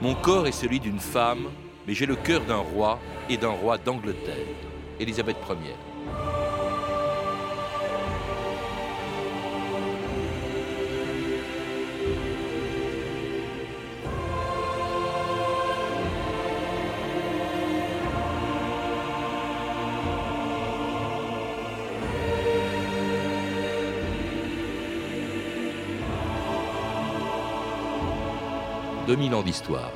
Mon corps est celui d'une femme, mais j'ai le cœur d'un roi et d'un roi d'Angleterre. Élisabeth Ier. 2000 ans d'histoire.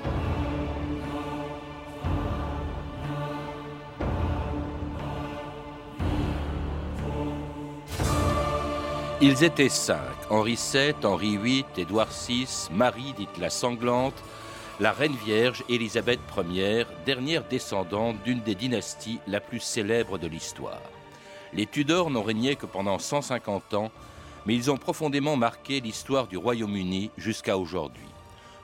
Ils étaient cinq, Henri VII, Henri VIII, Édouard VI, Marie dite la sanglante, la Reine Vierge Élisabeth Ier, dernière descendante d'une des dynasties la plus célèbre de l'histoire. Les Tudors n'ont régné que pendant 150 ans, mais ils ont profondément marqué l'histoire du Royaume-Uni jusqu'à aujourd'hui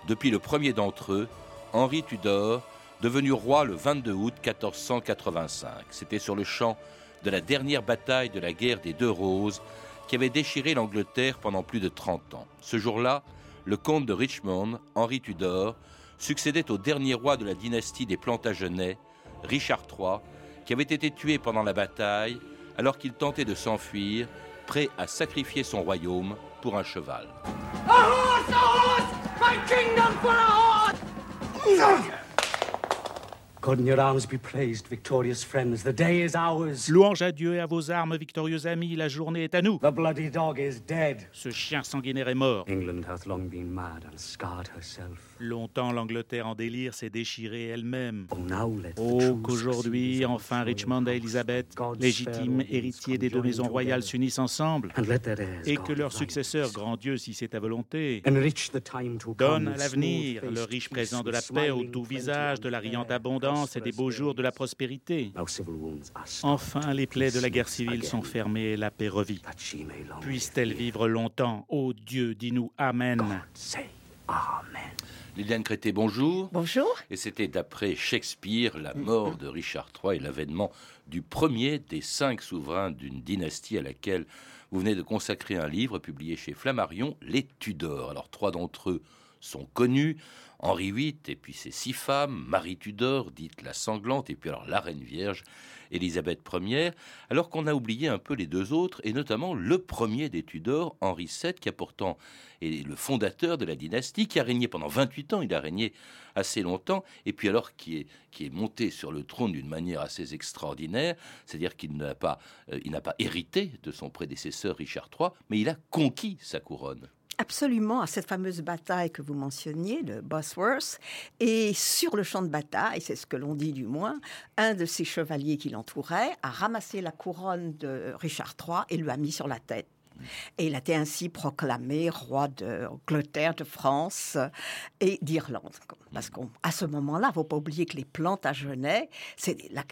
depuis le premier d'entre eux, Henri Tudor, devenu roi le 22 août 1485. C'était sur le champ de la dernière bataille de la guerre des Deux Roses qui avait déchiré l'Angleterre pendant plus de 30 ans. Ce jour-là, le comte de Richmond, Henri Tudor, succédait au dernier roi de la dynastie des Plantagenets, Richard III, qui avait été tué pendant la bataille alors qu'il tentait de s'enfuir, prêt à sacrifier son royaume pour un cheval. My kingdom for a horse! Louange à Dieu et à vos armes, victorieux amis, la journée est à nous. Ce chien sanguinaire est mort. Longtemps l'Angleterre en délire s'est déchirée elle-même. Oh, qu'aujourd'hui, enfin Richmond et Elizabeth, légitimes héritiers des deux maisons royales, s'unissent ensemble. Et que leur successeur, grand Dieu si c'est ta volonté, donne à l'avenir le riche présent de la paix au doux visage, de la riante abondance et des beaux jours de la prospérité. Enfin, les plaies de la guerre civile sont fermées et la paix revit. Puisse-t-elle vivre longtemps? Ô Dieu, dis-nous Amen. Liliane Crété, bonjour. Bonjour. Et c'était d'après Shakespeare, la mort de Richard III et l'avènement du premier des cinq souverains d'une dynastie à laquelle vous venez de consacrer un livre publié chez Flammarion, Les Tudors. Alors trois d'entre eux sont connus. Henri VIII, et puis ses six femmes, Marie Tudor, dite la sanglante, et puis alors la Reine Vierge, Élisabeth Ier, alors qu'on a oublié un peu les deux autres, et notamment le premier des Tudors, Henri VII, qui a pourtant est le fondateur de la dynastie, qui a régné pendant 28 ans, il a régné assez longtemps, et puis alors qui est, qui est monté sur le trône d'une manière assez extraordinaire, c'est-à-dire qu'il n'a pas, euh, n'a pas hérité de son prédécesseur Richard III, mais il a conquis sa couronne absolument à cette fameuse bataille que vous mentionniez, le Bosworth. Et sur le champ de bataille, c'est ce que l'on dit du moins, un de ses chevaliers qui l'entourait a ramassé la couronne de Richard III et lui a mis sur la tête. Et il a été ainsi proclamé roi d'Angleterre, de France et d'Irlande. Parce qu'à ce moment-là, il ne faut pas oublier que les Plantagenets,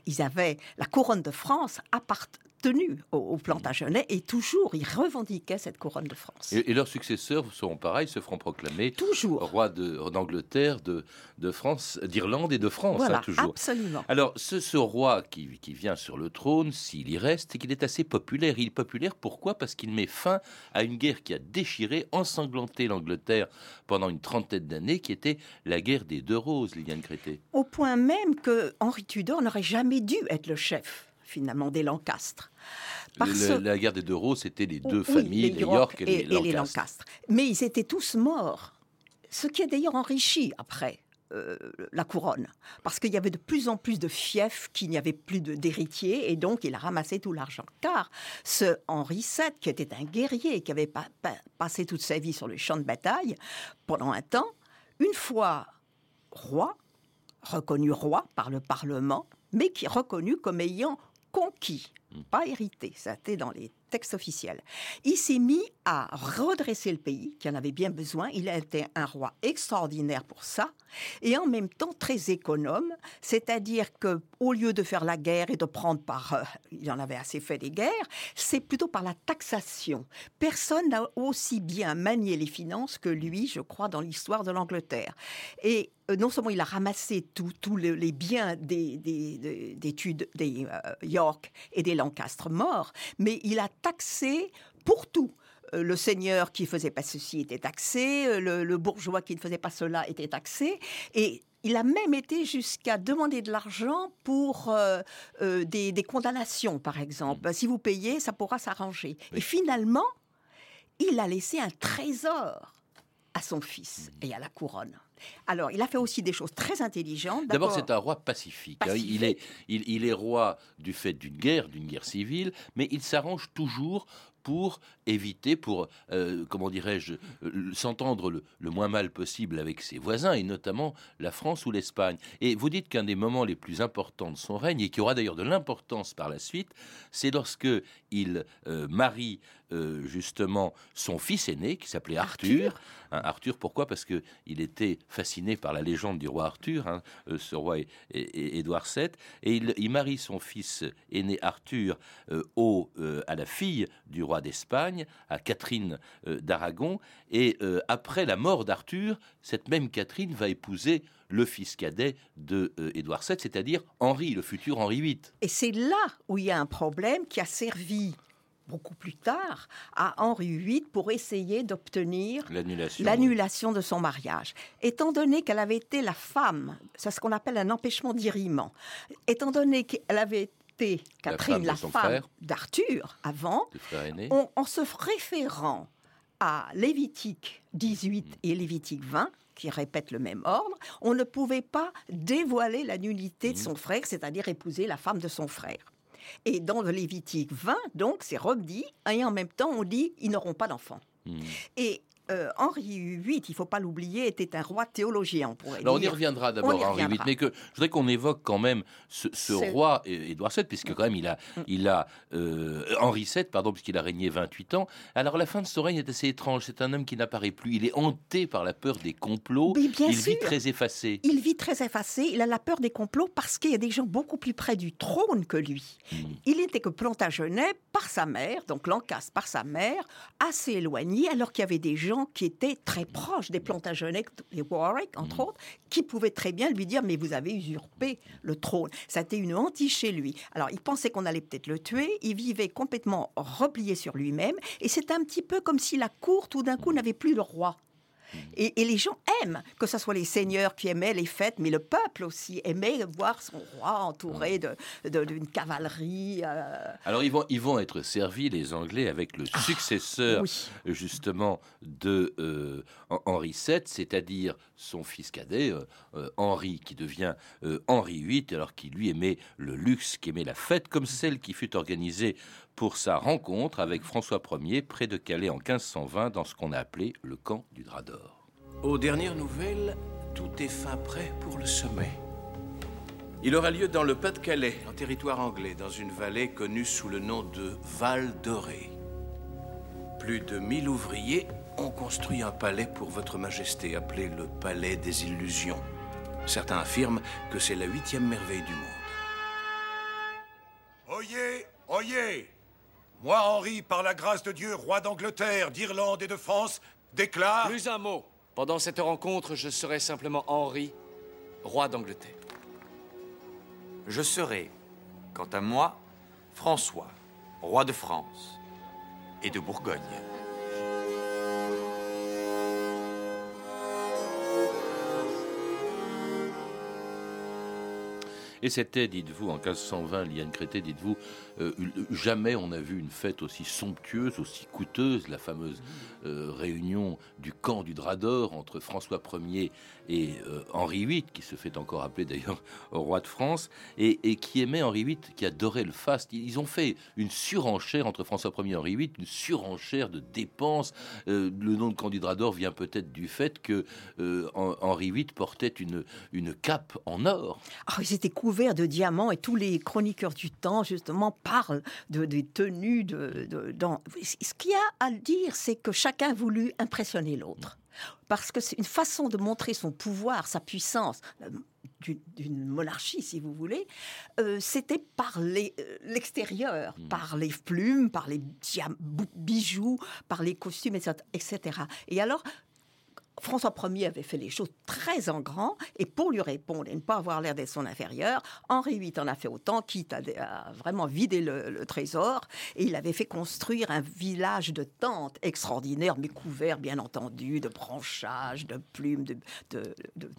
ils avaient la couronne de France appartenant tenu au, Plantagenet et toujours ils revendiquaient cette couronne de France. Et, leurs successeurs seront pareils, se feront proclamer toujours roi d'Angleterre, de, de, France, d'Irlande et de France. Voilà, hein, toujours. absolument. Alors ce, ce roi qui, qui, vient sur le trône, s'il y reste, c'est qu'il est assez populaire. Il est populaire pourquoi? Parce qu'il met fin à une guerre qui a déchiré, ensanglanté l'Angleterre pendant une trentaine d'années, qui était la guerre des deux roses, Liliane Crété. Au point même que Henri Tudor n'aurait jamais dû être le chef finalement des Lancastres. la guerre des deux roses, c'était les deux familles, les, York et, les, Lancastres. Mais ils étaient tous morts, ce qui a d'ailleurs enrichi après. Euh, la couronne, parce qu'il y avait de plus en plus de fiefs, qu'il n'y avait plus d'héritiers, et donc il a ramassé tout l'argent. Car ce Henri VII, qui était un guerrier, qui avait passé toute sa vie sur les champs de bataille, pendant un temps, une fois roi, reconnu roi par le Parlement, mais qui est reconnu comme ayant conquis, pas hérité, ça était dans les textes officiels. Il s'est mis à redresser le pays, qui en avait bien besoin. Il a été un roi extraordinaire pour ça, et en même temps très économe, c'est-à-dire que au lieu de faire la guerre et de prendre par, euh, il en avait assez fait des guerres, c'est plutôt par la taxation. Personne n'a aussi bien manié les finances que lui, je crois, dans l'histoire de l'Angleterre. Et non seulement il a ramassé tous les biens des, des, des, euh, York et des Lancastre morts, mais il a taxé pour tout. le seigneur qui ne faisait pas ceci était taxé, le, bourgeois qui ne faisait pas cela était taxé. Et il a même été jusqu'à demander de l'argent pour des, condamnations, par exemple. Mmh. Si vous payez, ça pourra s'arranger. Et finalement, il a laissé un trésor à son fils et à la couronne. Alors, il a fait aussi des choses très intelligentes. D'abord, c'est un roi pacifique. Hein. Il, est, il, est roi du fait d'une guerre, d'une guerre civile, mais il s'arrange toujours pour éviter, pour, euh, comment dirais-je, euh, s'entendre le, moins mal possible avec ses voisins, et notamment la France ou l'Espagne. Et vous dites qu'un des moments les plus importants de son règne, et qui aura d'ailleurs de l'importance par la suite, c'est lorsque il euh, marie justement son fils aîné, qui s'appelait Arthur. Hein, Arthur, pourquoi? Parce que il était fasciné par la légende du roi Arthur, hein, ce roi Édouard VII, et il, marie son fils aîné Arthur au, à la fille du roi d'Espagne, à Catherine euh, d'Aragon. Et euh, après la mort d'Arthur, cette même Catherine va épouser le fils cadet de euh, Édouard VII, c'est-à-dire Henri, le futur Henri VIII. Et c'est là où il y a un problème qui a servi beaucoup plus tard à Henri VIII pour essayer d'obtenir l'annulation de son mariage. Étant donné qu'elle avait été la femme, c'est ce qu'on appelle un empêchement d'irriment, étant donné qu'elle avait Catherine, la femme, d'Arthur, avant, en se référant à Lévitique 18 et Lévitique 20, qui répètent le même ordre, on ne pouvait pas dévoiler la nullité de mmh. son frère, c'est-à-dire épouser la femme de son frère. Et dans le Lévitique 20, donc, c'est redit, et en même temps, on dit, ils n'auront pas d'enfants. Mmh. Et euh, Henri VIII, il ne faut pas l'oublier, était un roi théologien, on pourrait Alors on y reviendra d'abord, Henri VIII, mais que je voudrais qu'on évoque quand même ce, roi Édouard VII, puisque quand même il a, mm. il a euh, Henri VII, pardon, puisqu'il a régné 28 ans. Alors la fin de son règne est assez étrange. C'est un homme qui n'apparaît plus. Il est hanté par la peur des complots. il vit très effacé. Il vit très effacé. Il a la peur des complots parce qu'il y a des gens beaucoup plus près du trône que lui. Mm. Il n'était que Plantagenet par sa mère, donc Lancastre par sa mère, assez éloigné, alors qu'il y avait des gens qui étaient très proches des Plantagenets, les Warwick entre mm. autres, qui pouvaient très bien lui dire mais vous avez usurpé le trône. Ça a été une hantise chez lui. Alors il pensait qu'on allait peut-être le tuer. Il vivait complètement replié sur lui-même et c'est un petit peu comme si la cour tout d'un coup n'avait plus de roi. Et, les gens aiment, que ce soit les seigneurs qui aimaient les fêtes, mais le peuple aussi aimait voir son roi entouré d'une cavalerie. Euh. Alors ils vont, ils vont être servis, les Anglais, avec le ah, successeur justement de euh, Henri VII, c'est-à-dire son fils cadet, euh, Henri, qui devient Henri VIII, alors qu'il lui aimait le luxe, qui aimait la fête, comme celle qui fut organisée pour sa rencontre avec François Ier près de Calais en 1520 dans ce qu'on a appelé le camp du Drap d'Or. Aux dernières nouvelles, tout est fin prêt pour le sommet. Il aura lieu dans le Pas-de-Calais, en territoire anglais, dans une vallée connue sous le nom de Val Doré. Plus de 1000 ouvriers ont construit un palais pour votre majesté, appelé le Palais des Illusions. Certains affirment que c'est la huitième merveille du monde. Oyez, oyez moi, Henri, par la grâce de Dieu, roi d'Angleterre, d'Irlande et de France, déclare... Plus un mot. Pendant cette rencontre, je serai simplement Henri, roi d'Angleterre. Je serai, quant à moi, François, roi de France et de Bourgogne. Et c'était, dites-vous, en 1520, Liane Crété, dites-vous, euh, jamais on a vu une fête aussi somptueuse, aussi coûteuse, la fameuse euh, réunion du camp du drap d'or entre François Ier et euh, Henri VIII, qui se fait encore appeler d'ailleurs roi de France, et, qui aimait Henri VIII, qui adorait le faste. Ils ont fait une surenchère entre François Ier et Henri VIII, une surenchère de dépenses. le nom de camp du drap d'or vient peut-être du fait que Henri VIII portait une, une cape en or. Ah, ils étaient de diamants et tous les chroniqueurs du temps, justement, parlent de, des tenues. De, dans... Ce qu'il y a à dire, c'est que chacun a voulu impressionner l'autre. Parce que c'est une façon de montrer son pouvoir, sa puissance euh, d'une monarchie, si vous voulez, euh, c'était par euh, l'extérieur, hmm. par les plumes, par les bijoux, par les costumes, etc. Et alors, François Ier avait fait les choses très en grand, et pour lui répondre et ne pas avoir l'air d'être son inférieur, Henri VIII en a fait autant, quitte à, vraiment vider le, trésor, et il avait fait construire un village de tentes extraordinaire, mais couvert bien entendu de branchages, de plumes, de,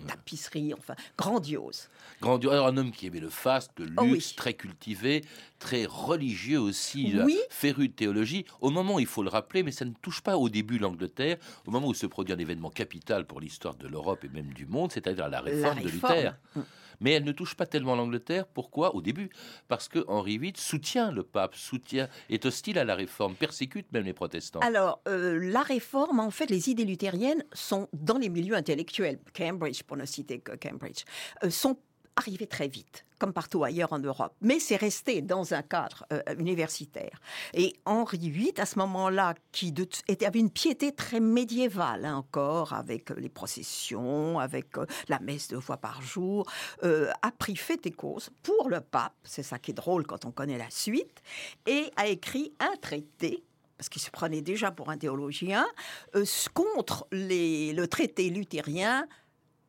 tapisseries, enfin grandiose. Grandiose. Alors un homme qui aimait le faste, le oh luxe, très cultivé, très religieux aussi, oui. féru de théologie. Au moment, il faut le rappeler, mais ça ne touche pas au début l'Angleterre, au moment où se produit un événement capital pour l'histoire de l'Europe et même du monde, c'est-à-dire la réforme, de Luther. Mm. Mais elle ne touche pas tellement l'Angleterre. Pourquoi Au début, parce que Henri VIII soutient le pape, soutient, est hostile à la réforme, persécute même les protestants. Alors, euh, la réforme, en fait, les idées luthériennes sont dans les milieux intellectuels, Cambridge, pour ne citer que Cambridge, euh, sont arrivé très vite, comme partout ailleurs en Europe. Mais c'est resté dans un cadre euh, universitaire. Et Henri VIII, à ce moment-là, qui avait une piété très médiévale hein, encore, avec les processions, avec euh, la messe deux fois par jour, euh, a pris fait et cause pour le pape, c'est ça qui est drôle quand on connaît la suite, et a écrit un traité parce qu'il se prenait déjà pour un théologien, contre le traité luthérien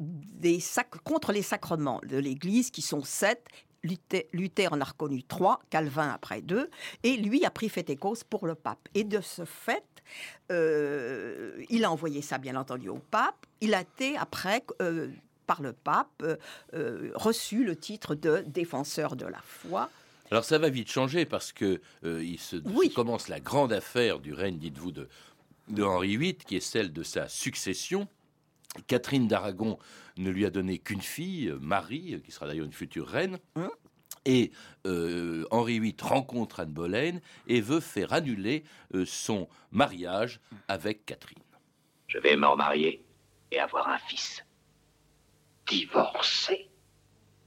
des contre les sacrements de l'Église, qui sont sept. Luther, en a reconnu trois, Calvin après deux, et lui a pris fait et cause pour le pape. Et de ce fait, euh, il a envoyé ça bien entendu au pape. Il a été après, euh, par le pape, euh, reçu le titre de défenseur de la foi. Alors ça va vite changer parce que il se, commence la grande affaire du règne, dites-vous, de, de Henri VIII, qui est celle de sa succession. Catherine d'Aragon ne lui a donné qu'une fille, Marie, qui sera d'ailleurs une future reine. Hein? Et euh, Henri VIII rencontre Anne Boleyn et veut faire annuler euh, son mariage avec Catherine. Je vais me remarier et avoir un fils. Divorcé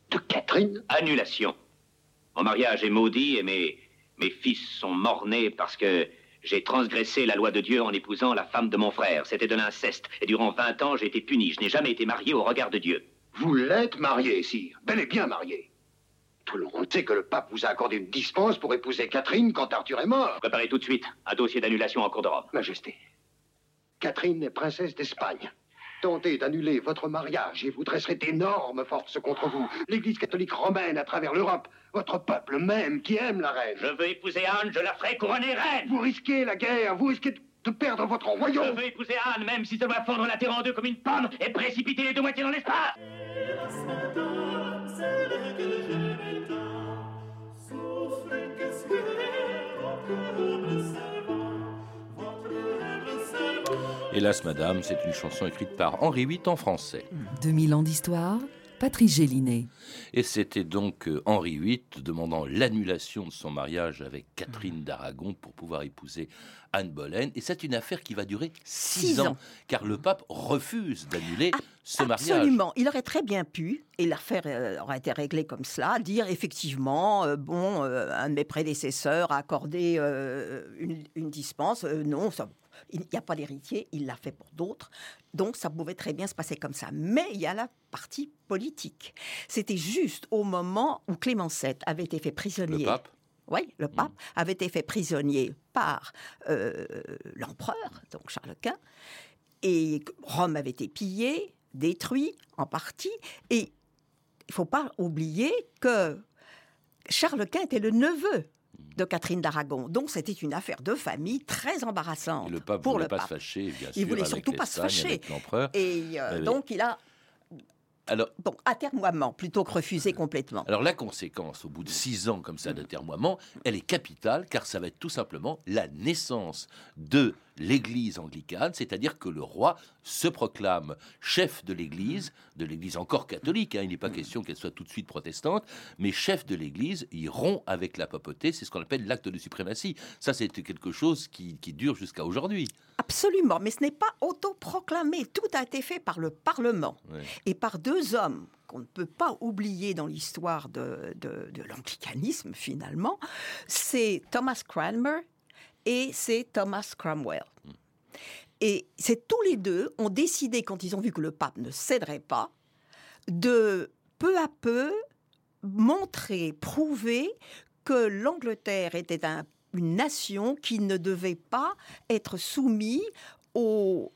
De Catherine? Annulation. Mon mariage est maudit et mes, mes fils sont morts-nés parce que j'ai transgressé la loi de Dieu en épousant la femme de mon frère. C'était de l'inceste. Et durant 20 ans, j'ai été puni. Je n'ai jamais été marié au regard de Dieu. Vous l'êtes marié, sire. Bel et bien marié. Tout le monde sait que le pape vous a accordé une dispense pour épouser Catherine quand Arthur est mort. Préparez tout de suite un dossier d'annulation en cours de Rome. Majesté, Catherine est princesse d'Espagne. Tentez d'annuler votre mariage et vous dresserez d'énormes forces contre vous. L'Église catholique romaine à travers l'Europe, votre peuple même qui aime la reine. Je veux épouser Anne, je la ferai couronner reine. Vous risquez la guerre, vous risquez de perdre votre royaume. Je veux épouser Anne, même si ça doit fondre la terre en deux comme une pomme et précipiter les deux moitiés dans l'espace. Hélas, madame, c'est une chanson écrite par Henri VIII en français. 2000 ans d'histoire, Patrice Gélinet. Et c'était donc euh, Henri VIII demandant l'annulation de son mariage avec Catherine d'Aragon pour pouvoir épouser Anne Boleyn. Et c'est une affaire qui va durer six, ans, car le pape refuse d'annuler ce mariage. Absolument. Il aurait très bien pu, et l'affaire euh, aurait été réglée comme cela, dire effectivement, euh, bon, un de mes prédécesseurs a accordé une, une, dispense. non, ça il n'y a pas d'héritier, il l'a fait pour d'autres. Donc ça pouvait très bien se passer comme ça. Mais il y a la partie politique. C'était juste au moment où Clément VII avait été fait prisonnier. Le pape oui, le pape avait été fait prisonnier par euh, l'empereur, donc Charles Quint, et Rome avait été pillée, détruite en partie, et il ne faut pas oublier que Charles Quint était le neveu de Catherine d'Aragon. Donc c'était une affaire de famille très embarrassante. le pape pour voulait le pas se fâcher, bien sûr. Il voulait surtout pas se fâcher. Et euh, donc il a alors, bon, atermoiement plutôt que refuser complètement. Alors la conséquence, au bout de six ans comme ça d'atermoiement, elle est capitale car ça va être tout simplement la naissance de l'Église anglicane, c'est-à-dire que le roi se proclame chef de l'Église, de l'Église encore catholique, hein, il n'est pas question qu'elle soit tout de suite protestante, mais chef de l'Église, il rompt avec la papauté, c'est ce qu'on appelle l'acte de suprématie. Ça, c'est quelque chose qui, dure jusqu'à aujourd'hui. Absolument, mais ce n'est pas autoproclamé, tout a été fait par le Parlement et par deux hommes qu'on ne peut pas oublier dans l'histoire de, de l'anglicanisme finalement, c'est Thomas Cranmer et c'est Thomas Cromwell. Et c'est tous les deux ont décidé, quand ils ont vu que le pape ne céderait pas, de peu à peu montrer, prouver que l'Angleterre était une nation qui ne devait pas être soumise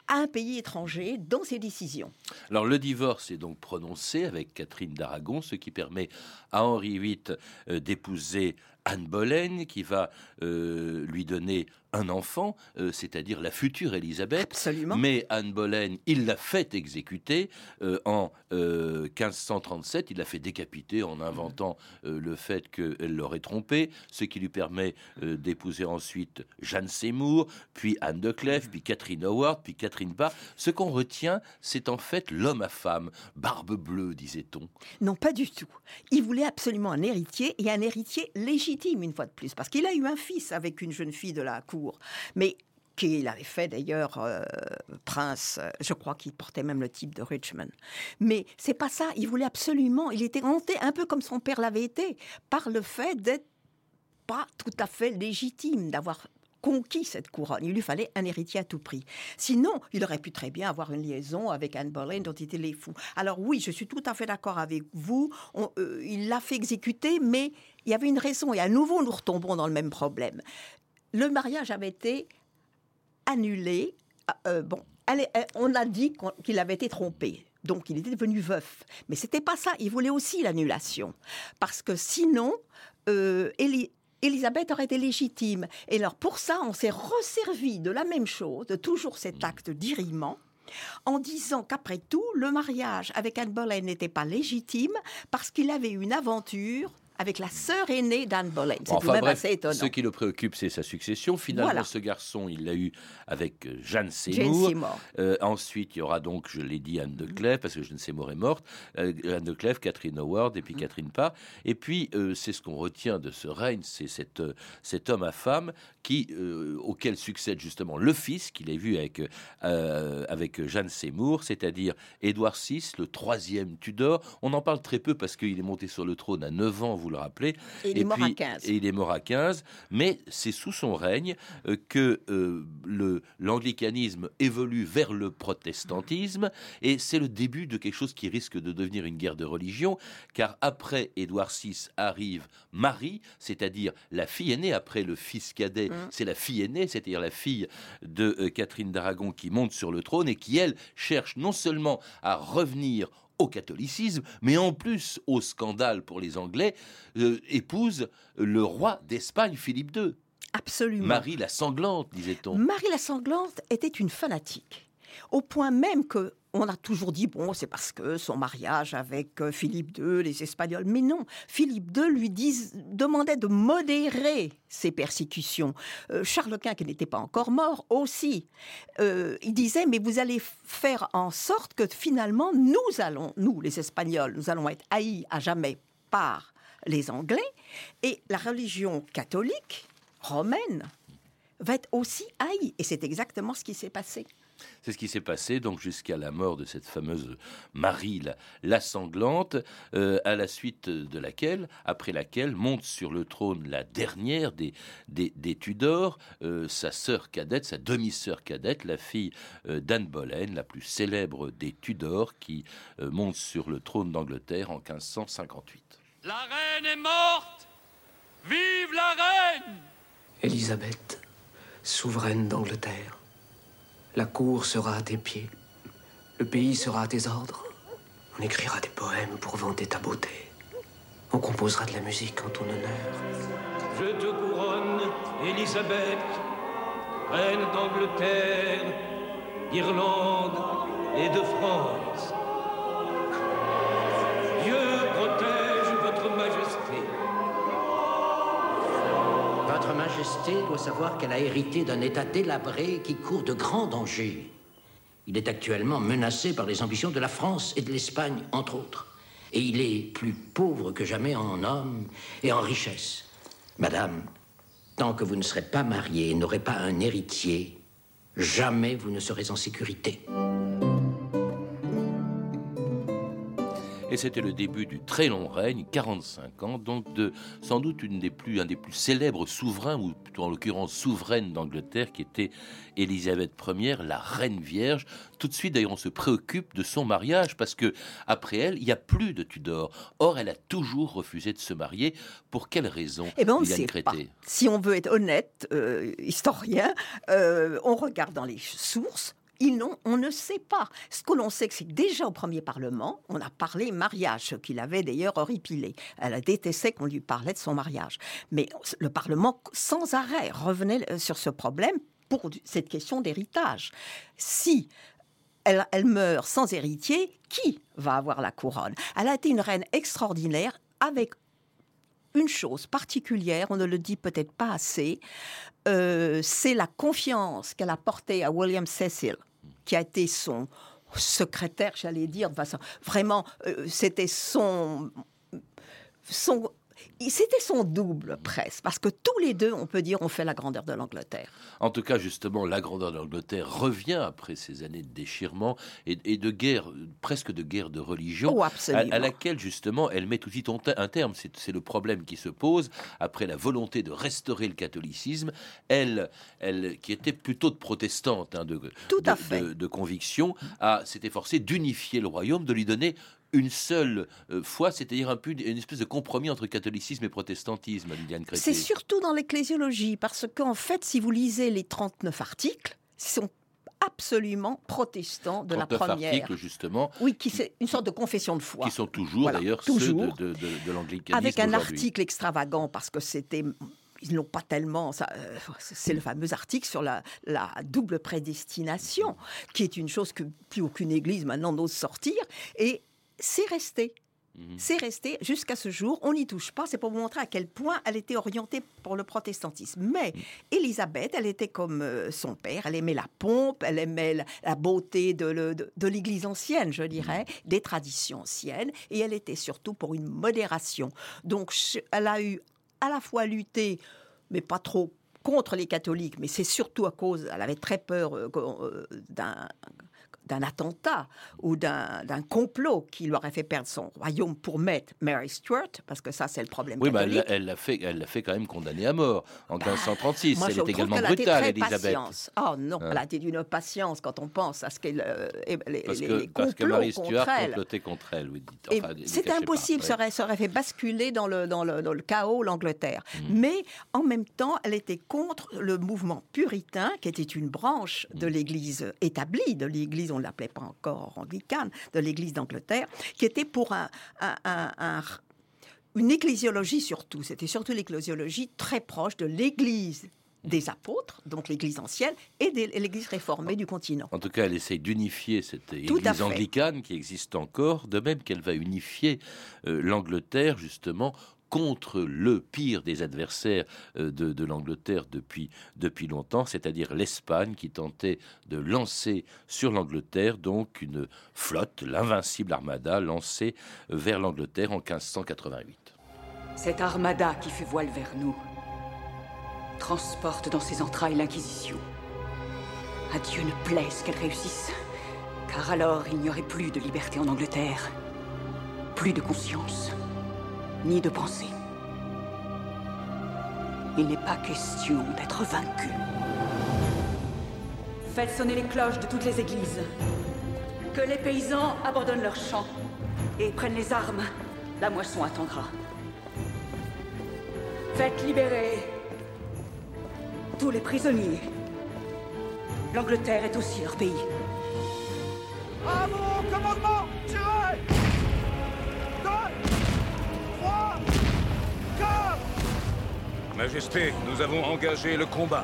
à un pays étranger dans ses décisions. Alors le divorce est donc prononcé avec Catherine d'Aragon, ce qui permet à Henri VIII euh, d'épouser Anne Boleyn, qui va euh, lui donner un enfant, euh, c'est-à-dire la future Élisabeth. Absolument. Mais Anne Boleyn, il l'a fait exécuter euh, en 1537. Il l'a fait décapiter en inventant le fait qu'elle l'aurait trompé, ce qui lui permet d'épouser ensuite Jeanne Seymour, puis Anne de Clèves, puis Catherine Howard, puis Catherine Parr. Ce qu'on retient, c'est en fait l'homme à femme, barbe bleue, disait-on. Non, pas du tout. Il voulait absolument un héritier et un héritier légitime, une fois de plus, parce qu'il a eu un fils avec une jeune fille de la cour. Mais qu'il avait fait d'ailleurs euh, prince, je crois qu'il portait même le type de Richmond. Mais c'est pas ça, il voulait absolument, il était hanté un peu comme son père l'avait été, par le fait d'être pas tout à fait légitime, d'avoir conquis cette couronne. Il lui fallait un héritier à tout prix. Sinon, il aurait pu très bien avoir une liaison avec Anne Boleyn dont il était les fous. Alors oui, je suis tout à fait d'accord avec vous. Euh, il l'a fait exécuter, mais il y avait une raison. Et à nouveau, nous retombons dans le même problème. Le mariage avait été annulé. Euh, bon, on a dit qu'il avait été trompé. Donc, il était devenu veuf. Mais c'était pas ça. Il voulait aussi l'annulation. Parce que sinon, euh, Elisabeth aurait été légitime. Et alors pour ça, on s'est resservi de la même chose, de toujours cet mm. acte d'irriment, en disant qu'après tout, le mariage avec Anne Boleyn n'était pas légitime parce qu'il avait une aventure avec la sœur aînée d'Anne Boleyn. C'est enfin, même bref, assez étonnant. Ce qui le préoccupe, c'est sa succession. Finalement, Voilà. ce garçon, il l'a eu avec euh, Jeanne Jane Seymour. Seymour. Euh, ensuite, il y aura donc, je l'ai dit, Anne de Clèves, parce que Jeanne Seymour est morte. Euh, Anne de Clèves, Catherine Howard et puis Catherine Parr. Et puis, euh, c'est ce qu'on retient de ce règne, c'est cet, cet homme à femme qui, auquel succède justement le fils qu'il a vu avec, avec Jeanne Seymour, c'est-à-dire Édouard VI, le troisième Tudor. On en parle très peu parce qu'il est monté sur le trône à 9 ans, vous le rappelez. Et il est mort à puis- 15. Et il est mort à 15, mais c'est sous son règne euh, que euh, le- l'anglicanisme évolue vers le protestantisme, et c'est le début de quelque chose qui risque de devenir une guerre de religion, car après Édouard VI arrive Marie, c'est-à-dire la fille aînée, après le fils cadet, c'est la fille aînée, c'est-à-dire la fille de euh, Catherine d'Aragon qui monte sur le trône et qui, elle, cherche non seulement à revenir au catholicisme, mais en plus au scandale pour les Anglais, euh, épouse le roi d'Espagne, Philippe II. Absolument. Marie la sanglante, disait-on. Marie la sanglante était une fanatique, au point même que on a toujours dit bon c'est parce que son mariage avec euh, Philippe II, les Espagnols, mais non, Philippe II lui demandait de modérer ses persécutions. Euh, Charles Quint, qui n'était pas encore mort, aussi, Euh, il disait mais vous allez faire en sorte que finalement nous allons, nous les Espagnols, nous allons être haïs à jamais par les Anglais et la religion catholique romaine va être aussi haïe. Et c'est exactement ce qui s'est passé. C'est ce qui s'est passé donc jusqu'à la mort de cette fameuse Marie la, la sanglante, euh, à la suite de laquelle, après laquelle monte sur le trône la dernière des, des, des Tudors, euh, sa sœur cadette, sa demi-sœur cadette, la fille euh, d'Anne Boleyn, la plus célèbre des Tudors, qui euh, monte sur le trône d'Angleterre en 1558. La reine est morte! Vive la reine! Élisabeth, souveraine d'Angleterre, la cour sera à tes pieds, le pays sera à tes ordres. On écrira des poèmes pour vanter ta beauté. On composera de la musique en ton honneur. Je te couronne, Élisabeth, reine d'Angleterre, d'Irlande et de France. Majesté doit savoir qu'elle a hérité d'un État délabré qui court de grands dangers. Il est actuellement menacé par les ambitions de la France et de l'Espagne, entre autres. Et il est plus pauvre que jamais en hommes et en richesse. Madame, tant que vous ne serez pas mariée et n'aurez pas un héritier, jamais vous ne serez en sécurité. Et c'était le début du très long règne, 45 ans, donc de sans doute une des plus, un des plus célèbres souverains, ou plutôt en l'occurrence souveraine d'Angleterre, qui était Élisabeth Ier, la reine vierge. Tout de suite, d'ailleurs, on se préoccupe de son mariage parce que après elle, il n'y a plus de Tudor. Or, elle a toujours refusé de se marier. Pour quelle raison eh ben, on sait pas. Si on veut être honnête, euh, historien, euh, on regarde dans les sources. Ils on ne sait pas. Ce que l'on sait, c'est que déjà au premier Parlement, on a parlé mariage, ce qu'il avait d'ailleurs horripilé. Elle a détesté qu'on lui parlait de son mariage. Mais le Parlement, sans arrêt, revenait euh, sur ce problème pour cette question d'héritage. Si elle, meurt sans héritier, qui va avoir la couronne? Elle a été une reine extraordinaire avec une chose particulière, on ne le dit peut-être pas assez, euh, c'est la confiance qu'elle a portée à William Cecil, qui a été son secrétaire, j'allais dire, vraiment, euh, c'était son, son c'était son double presque, parce que tous les deux, on peut dire, ont fait la grandeur de l'Angleterre. En tout cas, justement, la grandeur de l'Angleterre revient après ces années de déchirement et, de guerre, presque de guerre de religion, oh, à, laquelle justement elle met tout de suite un terme. C'est le problème qui se pose après la volonté de restaurer le catholicisme. Elle, elle qui était plutôt de protestante, hein, de, de, de, conviction, s'est efforcée d'unifier le royaume, de lui donner une seule euh, foi, c'est-à-dire un peu une espèce de compromis entre catholicisme et protestantisme, Liliane Crété. C'est surtout dans l'ecclésiologie, parce qu'en fait, si vous lisez les 39 articles, ils sont absolument protestants de la première. articles, justement. Oui, qui c'est une sorte de confession de foi. Qui sont toujours, d'ailleurs, ceux de, de, de, l'anglicanisme. Avec un article extravagant, parce que c'était ils n'ont pas tellement. Euh, c'est le fameux article sur la, la, double prédestination, qui est une chose que plus aucune église maintenant n'ose sortir. Et c'est resté. Mhm. C'est resté jusqu'à ce jour. On n'y touche pas. C'est pour vous montrer à quel point elle était orientée pour le protestantisme. Mais Élisabeth, elle était comme euh, son père. Elle aimait la pompe, elle aimait la, beauté de, l'Église ancienne, je dirais, mhm. des traditions anciennes. Et elle était surtout pour une modération. Donc, elle a eu à la fois lutté, mais pas trop contre les catholiques, mais c'est surtout à cause, elle avait très peur euh, euh, d'un d'un attentat ou d'un complot qui lui aurait fait perdre son royaume pour mettre Mary Stuart, parce que ça, c'est le problème oui, catholique. mais elle l'a fait, elle fait quand même condamner à mort en 1536. Bah, elle est également brutale, Elisabeth. Oh non, hein. elle a été d'une patience quand on pense à ce qu'elle euh, les, parce que, les parce que Mary Stuart complotait contre elle. Oui, enfin, C'était impossible, ça aurait, ça aurait, fait basculer dans le, dans le, dans le chaos l'Angleterre. Mmh. Mais en même temps, elle était contre le mouvement puritain, qui était une branche de mmh. l'Église établie, de l'Église on ne l'appelait pas encore anglicane, de l'Église d'Angleterre, qui était pour un, une ecclésiologie surtout. C'était surtout l'ecclésiologie très proche de l'Église des apôtres, donc l'Église ancienne, et de l'Église réformée du continent. En tout cas, elle essaye d'unifier cette Église anglicane qui existe encore, de même qu'elle va unifier euh, l'Angleterre justement contre le pire des adversaires euh, de, l'Angleterre depuis, depuis longtemps, c'est-à-dire l'Espagne qui tentait de lancer sur l'Angleterre donc une flotte, l'invincible armada lancée vers l'Angleterre en 1588. Cette armada qui fait voile vers nous transporte dans ses entrailles l'Inquisition. À Dieu ne plaise qu'elle réussisse, car alors il n'y aurait plus de liberté en Angleterre, plus de conscience ni de pensée. Il n'est pas question d'être vaincu. Faites sonner les cloches de toutes les églises. Que les paysans abandonnent leurs champs et prennent les armes. La moisson attendra. Faites libérer tous les prisonniers. L'Angleterre est aussi leur pays. Majesté, nous avons engagé le combat.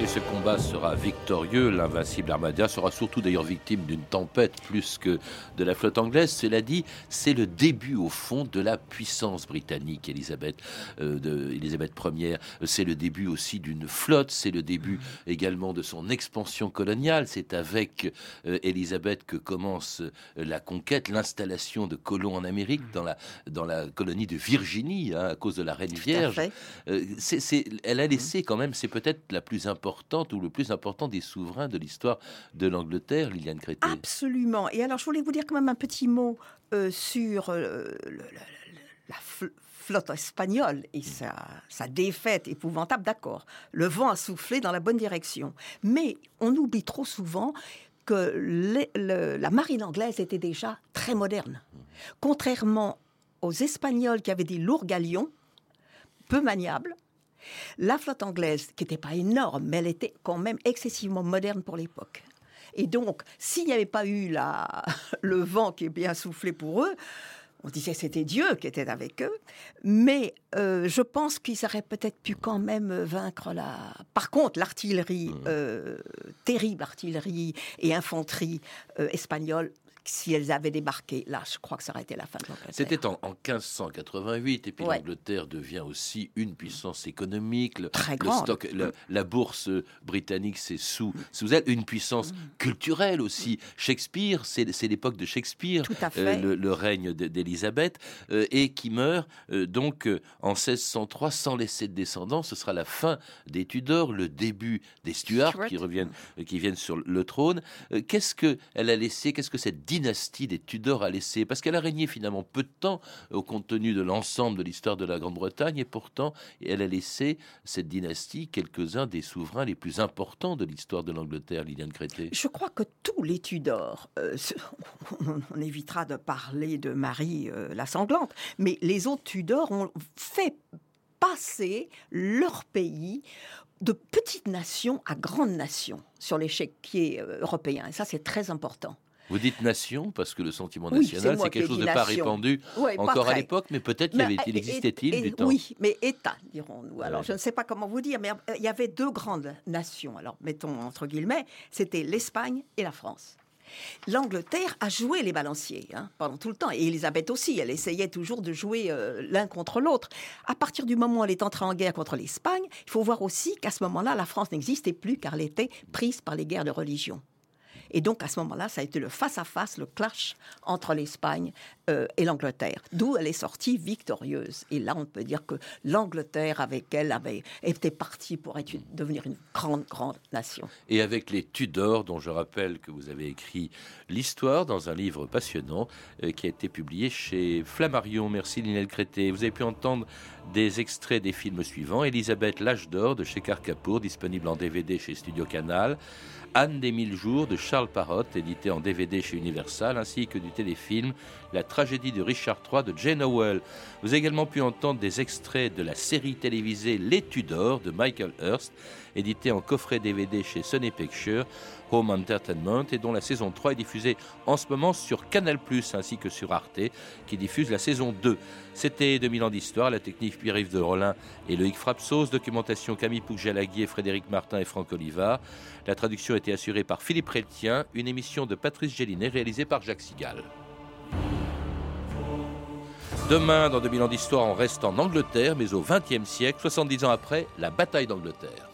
Et ce combat sera victorieux. L'invincible Armada sera surtout d'ailleurs victime d'une tempête plus que de la flotte anglaise. Cela dit, c'est le début au fond de la puissance britannique, Elisabeth, euh, de Elisabeth Ier. C'est le début aussi d'une flotte. C'est le début également de son expansion coloniale. C'est avec euh, Elisabeth que commence euh, la conquête, l'installation de colons en Amérique, dans la, dans la colonie de Virginie, hein, à cause de la Reine Vierge. Euh, elle a laissé quand même, c'est peut-être la plus importante importante ou le plus important des souverains de l'histoire de l'Angleterre, Liliane Crété. Absolument. Et alors, je voulais vous dire quand même un petit mot euh, sur euh, la flotte espagnole et sa, sa défaite épouvantable, d'accord. Le vent a soufflé dans la bonne direction. Mais on oublie trop souvent que la marine anglaise était déjà très moderne. Contrairement aux Espagnols qui avaient des lourds galions, peu maniables, la flotte anglaise, qui n'était pas énorme, mais elle était quand même excessivement moderne pour l'époque. Et donc, s'il n'y avait pas eu la, le vent qui est bien soufflé pour eux, on disait que c'était Dieu qui était avec eux, mais euh, je pense qu'ils auraient peut-être pu quand même vaincre la. Par contre, l'artillerie, mmh. euh, terrible artillerie et infanterie euh, espagnole, si elles avaient débarqué, là, je crois que ça aurait été la fin de l'Angleterre. C'était en, 1588, et puis l'Angleterre devient aussi une puissance économique. Le, Très stock, la, bourse britannique, c'est sous, sous elle. Une puissance mm. culturelle aussi. Shakespeare, c'est l'époque de Shakespeare, euh, le, règne d'Élisabeth, euh, et qui meurt euh, donc en 1603 sans laisser de descendants. Ce sera la fin des Tudors, le début des Stuarts qui reviennent, qui viennent sur le trône. Qu'est-ce qu'elle a laissé? Qu'est-ce que cette dynastie des Tudors a laissé, parce qu'elle a régné finalement peu de temps au compte tenu de l'ensemble de l'histoire de la Grande-Bretagne, et pourtant elle a laissé cette dynastie quelques-uns des souverains les plus importants de l'histoire de l'Angleterre, Liliane Crété. Je crois que tous les Tudors, euh, on, évitera de parler de Marie euh, la sanglante, mais les autres Tudors ont fait passer leur pays de petite nation à grande nation sur l'échiquier euh, européen. Et ça, c'est très important. Vous dites nation parce que le sentiment national, c'est quelque chose de pas répandu encore à l'époque, mais peut-être qu'il existait-il du temps. Oui, mais État, dirons-nous. Alors, je ne sais pas comment vous dire, mais euh, il y avait deux grandes nations. Alors, mettons entre guillemets, c'était l'Espagne et la France. L'Angleterre a joué les balanciers hein, pendant tout le temps. Et Elisabeth aussi, elle essayait toujours de jouer euh, l'un contre l'autre. À partir du moment où elle est entrée en guerre contre l'Espagne, il faut voir aussi qu'à ce moment-là, la France n'existait plus car elle était prise par les guerres de religion. Et donc, à ce moment-là, ça a été le face-à-face, le clash entre l'Espagne euh, et l'Angleterre, d'où elle est sortie victorieuse. Et là, on peut dire que l'Angleterre, avec elle, avait été partie pour être devenir une grande, grande nation. Et avec les Tudors, dont je rappelle que vous avez écrit l'histoire dans un livre passionnant euh, qui a été publié chez Flammarion. Merci Linel Crété. Vous avez pu entendre des extraits des films suivants. Elisabeth l'âge d'or de chez Carcapour, disponible en DVD chez Studio Canal. Anne des mille jours de Charles Parotte, édité en DVD chez Universal, ainsi que du téléfilm La tragédie de Richard III de Jane Howell. Vous avez également pu entendre des extraits de la série télévisée Les Tudors de Michael Hurst, édité en coffret DVD chez Sony Pictures, Home Entertainment, et dont la saison 3 est diffusée en ce moment sur Canal+, ainsi que sur Arte, qui diffuse la saison 2. C'était 2000 ans d'histoire, la technique Pierre-Yves de Rollin et Loïc Frapsos, documentation Camille Poujalagui, Frédéric Martin et Franck Oliva. La traduction été assurée par Philippe Reltien, une émission de Patrice Gélinet réalisée par Jacques Sigal. Demain, dans 2000 ans d'histoire, on reste en Angleterre, mais au XXe siècle, 70 ans après, la bataille d'Angleterre.